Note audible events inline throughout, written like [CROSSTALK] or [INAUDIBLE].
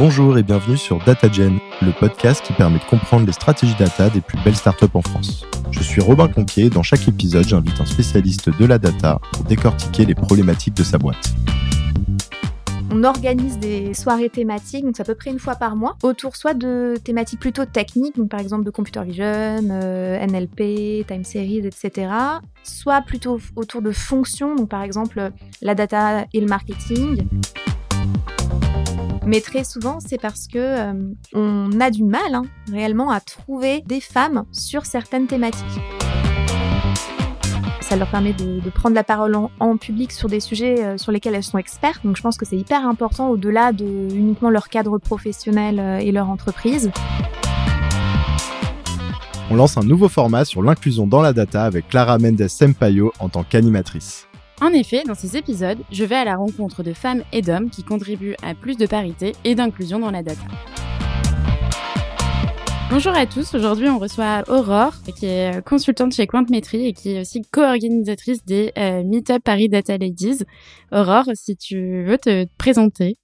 Bonjour et bienvenue sur DataGen, le podcast qui permet de comprendre les stratégies data des plus belles startups en France. Je suis Robin Conquier dans chaque épisode, j'invite un spécialiste de la data pour décortiquer les problématiques de sa boîte. On organise des soirées thématiques, donc c'est à peu près une fois par mois, autour soit de thématiques plutôt techniques, donc par exemple de computer vision, euh, NLP, time series, etc., soit plutôt autour de fonctions, donc par exemple la data et le marketing. Mais très souvent, c'est parce que euh, on a du mal hein, réellement à trouver des femmes sur certaines thématiques. Ça leur permet de, prendre la parole en, public sur des sujets euh, sur lesquels elles sont expertes. Donc je pense que c'est hyper important au-delà de uniquement leur cadre professionnel euh, et leur entreprise. On lance un nouveau format sur l'inclusion dans la data avec Clara Mendes Sempayo en tant qu'animatrice. En effet, dans ces épisodes, je vais à la rencontre de femmes et d'hommes qui contribuent à plus de parité et d'inclusion dans la data. Bonjour à tous, aujourd'hui on reçoit Aurore qui est consultante chez Quantmetry et qui est aussi co-organisatrice des euh, Meetup Paris Data Ladies. Aurore, si tu veux te présenter.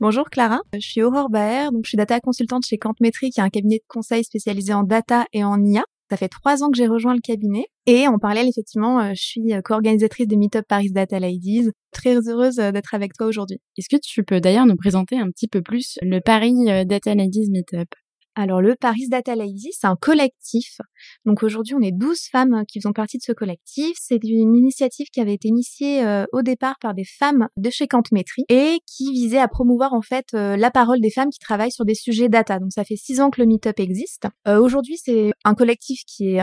Bonjour Clara, je suis Aurore Baer, je suis data consultante chez Quantmetry qui est un cabinet de conseil spécialisé en data et en IA. Ça fait trois ans que j'ai rejoint le cabinet. Et en parallèle, effectivement, euh, je suis euh, co-organisatrice des Meetup Paris Data Ladies. Très heureuse euh, d'être avec toi aujourd'hui. Est-ce que tu peux d'ailleurs nous présenter un petit peu plus le Paris Data Ladies Meetup? Alors le Paris Data Ladies, c'est un collectif. Donc aujourd'hui, on est 12 femmes qui font partie de ce collectif. C'est une initiative qui avait été initiée euh, au départ par des femmes de chez Quantmetry et qui visait à promouvoir en fait euh, la parole des femmes qui travaillent sur des sujets data. Donc ça fait six ans que le Meetup existe. Euh, aujourd'hui, c'est un collectif qui est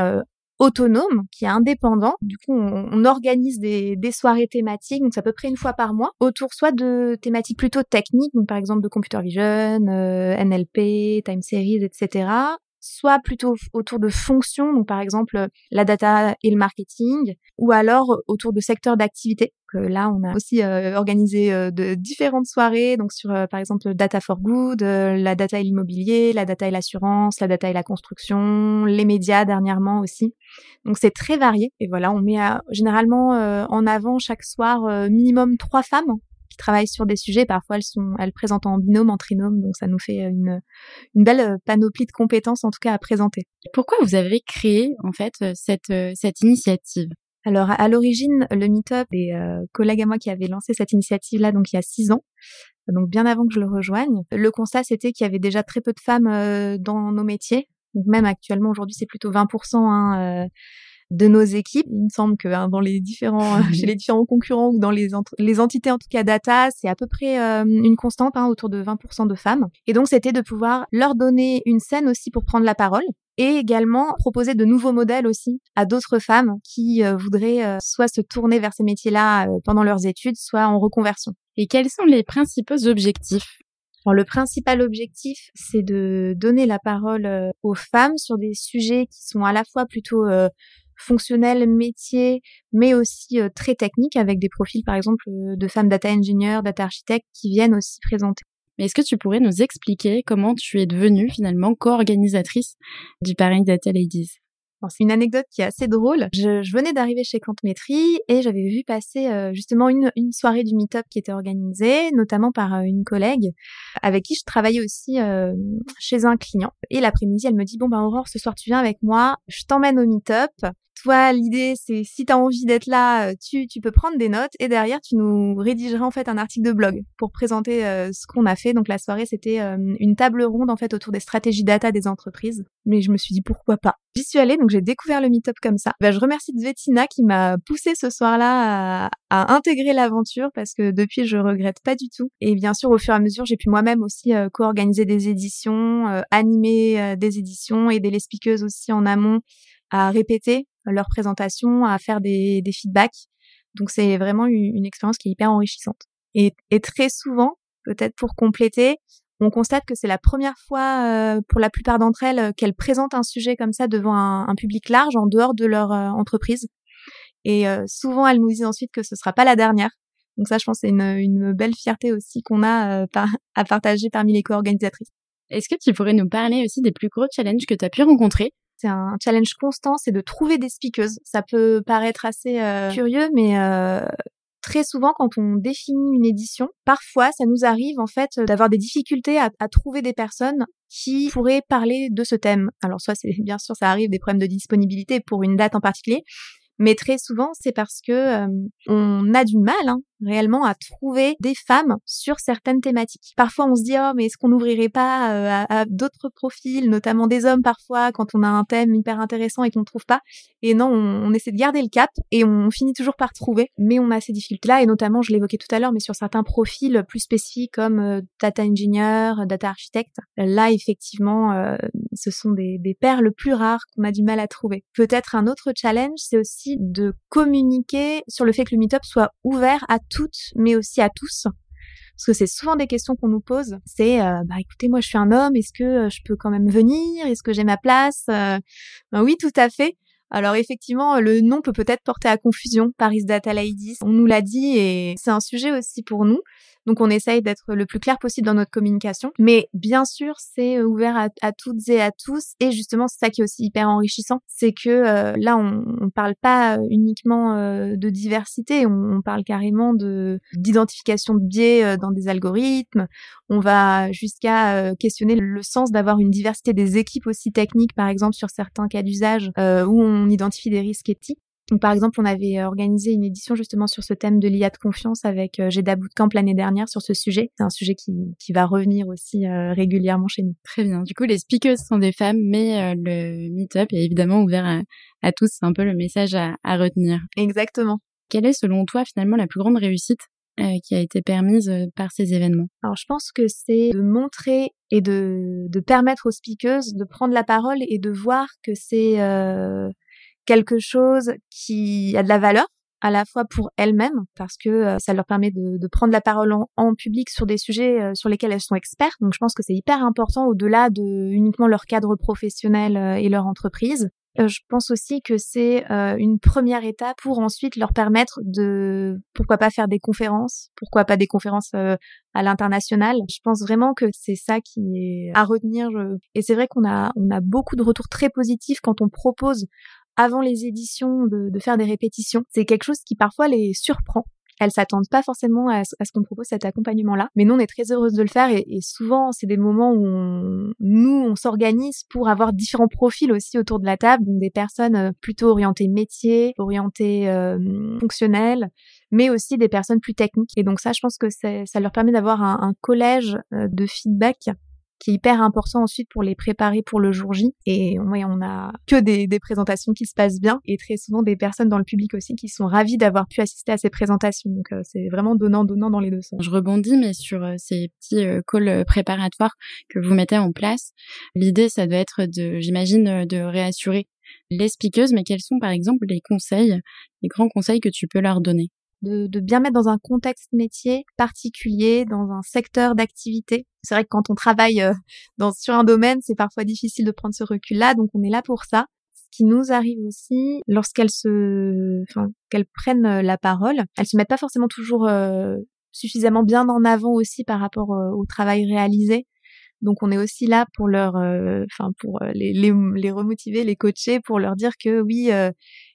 autonome, qui est indépendant. Du coup, on, organise des, soirées thématiques, donc c'est à peu près une fois par mois, autour soit de thématiques plutôt techniques, donc par exemple de computer vision, euh, NLP, time series, etc., soit plutôt autour de fonctions, donc par exemple la data et le marketing, ou alors autour de secteurs d'activité. Là, on a aussi euh, organisé euh, de différentes soirées, donc sur euh, par exemple data for good, la data et l'immobilier, la data et l'assurance, la data et la construction, les médias dernièrement aussi. Donc c'est très varié. Et voilà, on met généralement en avant chaque soir minimum trois femmes travaillent sur des sujets. Parfois, elles sont, elles présentent en binôme, en trinôme, donc ça nous fait une, une belle euh, panoplie de compétences, en tout cas, à présenter. Pourquoi vous avez créé, en fait, euh, cette, euh, cette initiative? Alors, à l'origine, le Meetup, des collègues à moi qui avaient lancé cette initiative-là, donc il y a six ans, donc bien avant que je le rejoigne. Le constat, c'était qu'il y avait déjà très peu de femmes dans nos métiers. Donc même actuellement, aujourd'hui, c'est plutôt 20% hein, de nos équipes. Il me semble que hein, dans les différents, [LAUGHS] chez les différents concurrents ou dans les, les entités en tout cas data, c'est à peu près euh, une constante, hein, autour de 20% de femmes. Et donc c'était de pouvoir leur donner une scène aussi pour prendre la parole et également proposer de nouveaux modèles aussi à d'autres femmes qui euh, voudraient euh, soit se tourner vers ces métiers-là pendant leurs études, soit en reconversion. Et quels sont les principaux objectifs? Alors, le principal objectif, c'est de donner la parole aux femmes sur des sujets qui sont à la fois plutôt fonctionnel, métier, mais aussi euh, très technique avec des profils par exemple euh, de femmes data engineer, data architectes qui viennent aussi présenter. Mais est-ce que tu pourrais nous expliquer comment tu es devenue finalement co-organisatrice du Paris Data Ladies? C'est une anecdote qui est assez drôle. Je, venais d'arriver chez Quantmetry et j'avais vu passer euh, justement une, une, soirée du Meetup qui était organisée, notamment par euh, une collègue avec qui je travaillais aussi euh, chez un client. Et l'après-midi, elle me dit, bon ben Aurore, ce soir tu viens avec moi, je t'emmène au Meetup. Toi, l'idée, c'est si tu as envie d'être là, tu, tu peux prendre des notes et derrière, tu nous rédigeras en fait un article de blog pour présenter ce qu'on a fait. Donc la soirée, c'était une table ronde en fait autour des stratégies data des entreprises. Mais je me suis dit pourquoi pas? J'y suis allée, donc j'ai découvert le meet-up comme ça. Ben, je remercie Zvetina qui m'a poussé ce soir-là à, à, intégrer l'aventure parce que depuis, je regrette pas du tout. Et bien sûr, au fur et à mesure, j'ai pu moi-même aussi co-organiser des éditions, animer des éditions, aider les speakers aussi en amont à répéter leur présentation, à faire des, feedbacks. Donc c'est vraiment une, expérience qui est hyper enrichissante. Et, très souvent, peut-être pour compléter, on constate que c'est la première fois euh, pour la plupart d'entre elles qu'elles présentent un sujet comme ça devant un, public large en dehors de leur euh, entreprise. Et euh, souvent, elles nous disent ensuite que ce sera pas la dernière. Donc ça, je pense, c'est une belle fierté aussi qu'on a à partager parmi les co-organisatrices. Est-ce que tu pourrais nous parler aussi des plus gros challenges que tu as pu rencontrer? C'est un challenge constant, c'est de trouver des speakers. Ça peut paraître assez euh, curieux, mais euh, très souvent quand on définit une édition, parfois ça nous arrive en fait d'avoir des difficultés à, à, trouver des personnes qui pourraient parler de ce thème. Alors soit c'est [LAUGHS] bien sûr ça arrive des problèmes de disponibilité pour une date en particulier, mais très souvent c'est parce que on a du mal hein, réellement à trouver des femmes sur certaines thématiques. Parfois, on se dit oh mais est-ce qu'on n'ouvrirait pas euh, à, d'autres profils, notamment des hommes parfois quand on a un thème hyper intéressant et qu'on ne trouve pas? Et non, on, essaie de garder le cap et on finit toujours par trouver. Mais on a ces difficultés-là et notamment, je l'évoquais tout à l'heure, mais sur certains profils plus spécifiques comme euh, data engineer, data architect. Là, effectivement, euh, ce sont des perles plus rares qu'on a du mal à trouver. Peut-être un autre challenge, c'est aussi de communiquer sur le fait que le meetup soit ouvert à toutes, mais aussi à tous. Parce que c'est souvent des questions qu'on nous pose. C'est, euh, bah écoutez, moi je suis un homme, est-ce que euh, je peux quand même venir? Est-ce que j'ai ma place? Euh, ben Oui, tout à fait. Alors effectivement, le nom peut peut-être porter à confusion, Paris Data Ladies. On nous l'a dit et c'est un sujet aussi pour nous. Donc on essaye d'être le plus clair possible dans notre communication. Mais bien sûr, c'est euh, ouvert à, toutes et à tous. Et justement, c'est ça qui est aussi hyper enrichissant. C'est que euh, là, on, on parle pas uniquement euh, de diversité, on, parle carrément de d'identification de biais dans des algorithmes. On va jusqu'à questionner le sens d'avoir une diversité des équipes aussi techniques, par exemple sur certains cas d'usage où on identifie des risques éthiques. Donc, par exemple, on avait euh, organisé une édition justement sur ce thème de l'IA de confiance avec euh, Geda Bootcamp l'année dernière sur ce sujet. C'est un sujet qui, qui va revenir aussi euh, régulièrement chez nous. Très bien. Du coup, les speakers sont des femmes, mais le meet-up est évidemment ouvert à, à tous. C'est un peu le message à, à, retenir. Exactement. Quelle est, selon toi, finalement, la plus grande réussite qui a été permise par ces événements? Alors, je pense que c'est de montrer et de, de permettre aux speakers de prendre la parole et de voir que c'est quelque chose qui a de la valeur à la fois pour elles-mêmes parce que euh, ça leur permet de, prendre la parole en, public sur des sujets euh, sur lesquels elles sont expertes. Donc je pense que c'est hyper important au-delà de uniquement leur cadre professionnel euh, et leur entreprise. je pense aussi que c'est une première étape pour ensuite leur permettre de pourquoi pas faire des conférences, pourquoi pas des conférences à l'international. Je pense vraiment que c'est ça qui est à retenir. Et c'est vrai qu'on a on a beaucoup de retours très positifs quand on propose avant les éditions de, de faire des répétitions. C'est quelque chose qui parfois les surprend elles s'attendent pas forcément à, ce qu'on propose cet accompagnement-là. Mais nous, on est très heureuse de le faire et, souvent, c'est des moments où nous, on s'organise pour avoir différents profils aussi autour de la table, donc des personnes euh, plutôt orientées métier, orientées euh, fonctionnelles, mais aussi des personnes plus techniques. Et donc ça, je pense que ça leur permet d'avoir un, un collège euh, de feedback qui est hyper important ensuite pour les préparer pour le jour J. Et ouais, on a que des, présentations qui se passent bien et très souvent des personnes dans le public aussi qui sont ravies d'avoir pu assister à ces présentations. Donc euh, c'est vraiment donnant-donnant dans les deux sens. Je rebondis, mais sur euh, ces petits euh, calls préparatoires que vous mettez en place, l'idée, ça doit être de, j'imagine, de réassurer les speakers, mais quels sont par exemple les conseils, les grands conseils que tu peux leur donner? De, de, bien mettre dans un contexte métier particulier, dans un secteur d'activité. C'est vrai que quand on travaille euh, dans, sur un domaine, c'est parfois difficile de prendre ce recul-là, donc on est là pour ça. Ce qui nous arrive aussi, lorsqu'elles se, enfin, qu'elles prennent euh, la parole, elles se mettent pas forcément toujours euh, suffisamment bien en avant aussi par rapport au travail réalisé. Donc on est aussi là pour leur, enfin pour les, les, les, remotiver, les coacher, pour leur dire que oui,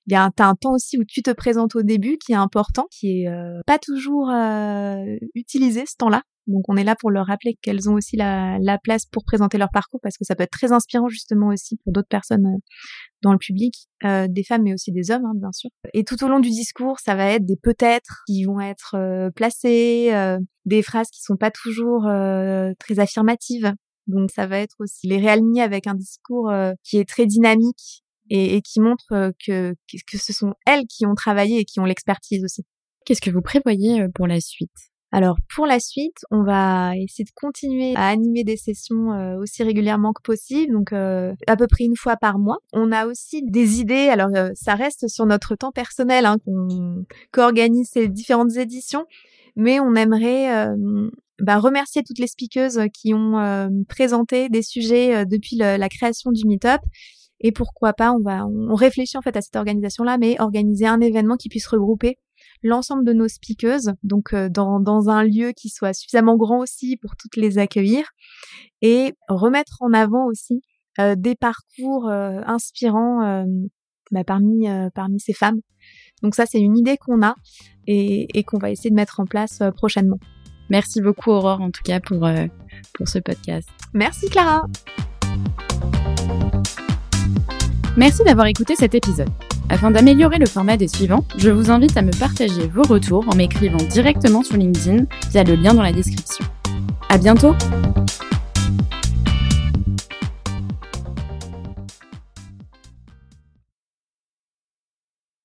il y a un, temps aussi où tu te présentes au début qui est important, qui est euh, pas toujours euh, utilisé ce temps-là. Donc on est là pour leur rappeler qu'elles ont aussi la, la, place pour présenter leur parcours parce que ça peut être très inspirant justement aussi pour d'autres personnes euh, dans le public, euh, des femmes mais aussi des hommes hein, bien sûr. Et tout au long du discours, ça va être des peut-être qui vont être euh, placés, des phrases qui sont pas toujours très affirmatives. Donc ça va être aussi les réaligner avec un discours qui est très dynamique et, et qui montre euh, que, que ce sont elles qui ont travaillé et qui ont l'expertise aussi. Qu'est-ce que vous prévoyez euh, pour la suite? Alors pour la suite, on va essayer de continuer à animer des sessions euh, aussi régulièrement que possible, donc à peu près une fois par mois. On a aussi des idées, alors ça reste sur notre temps personnel hein, qu'on qu'organise ces différentes éditions, mais on aimerait bah, remercier toutes les speakers qui ont présenté des sujets depuis la création du Meetup et pourquoi pas, on va, on réfléchit en fait à cette organisation-là, mais organiser un événement qui puisse regrouper l'ensemble de nos speakers, donc euh, dans, dans un lieu qui soit suffisamment grand aussi pour toutes les accueillir, et remettre en avant aussi euh, des parcours euh, inspirants bah, parmi parmi ces femmes. Donc ça, c'est une idée qu'on a et, qu'on va essayer de mettre en place prochainement. Merci beaucoup Aurore en tout cas pour, pour ce podcast. Merci Clara. Merci d'avoir écouté cet épisode. Afin d'améliorer le format des suivants, je vous invite à me partager vos retours en m'écrivant directement sur LinkedIn via le lien dans la description. À bientôt!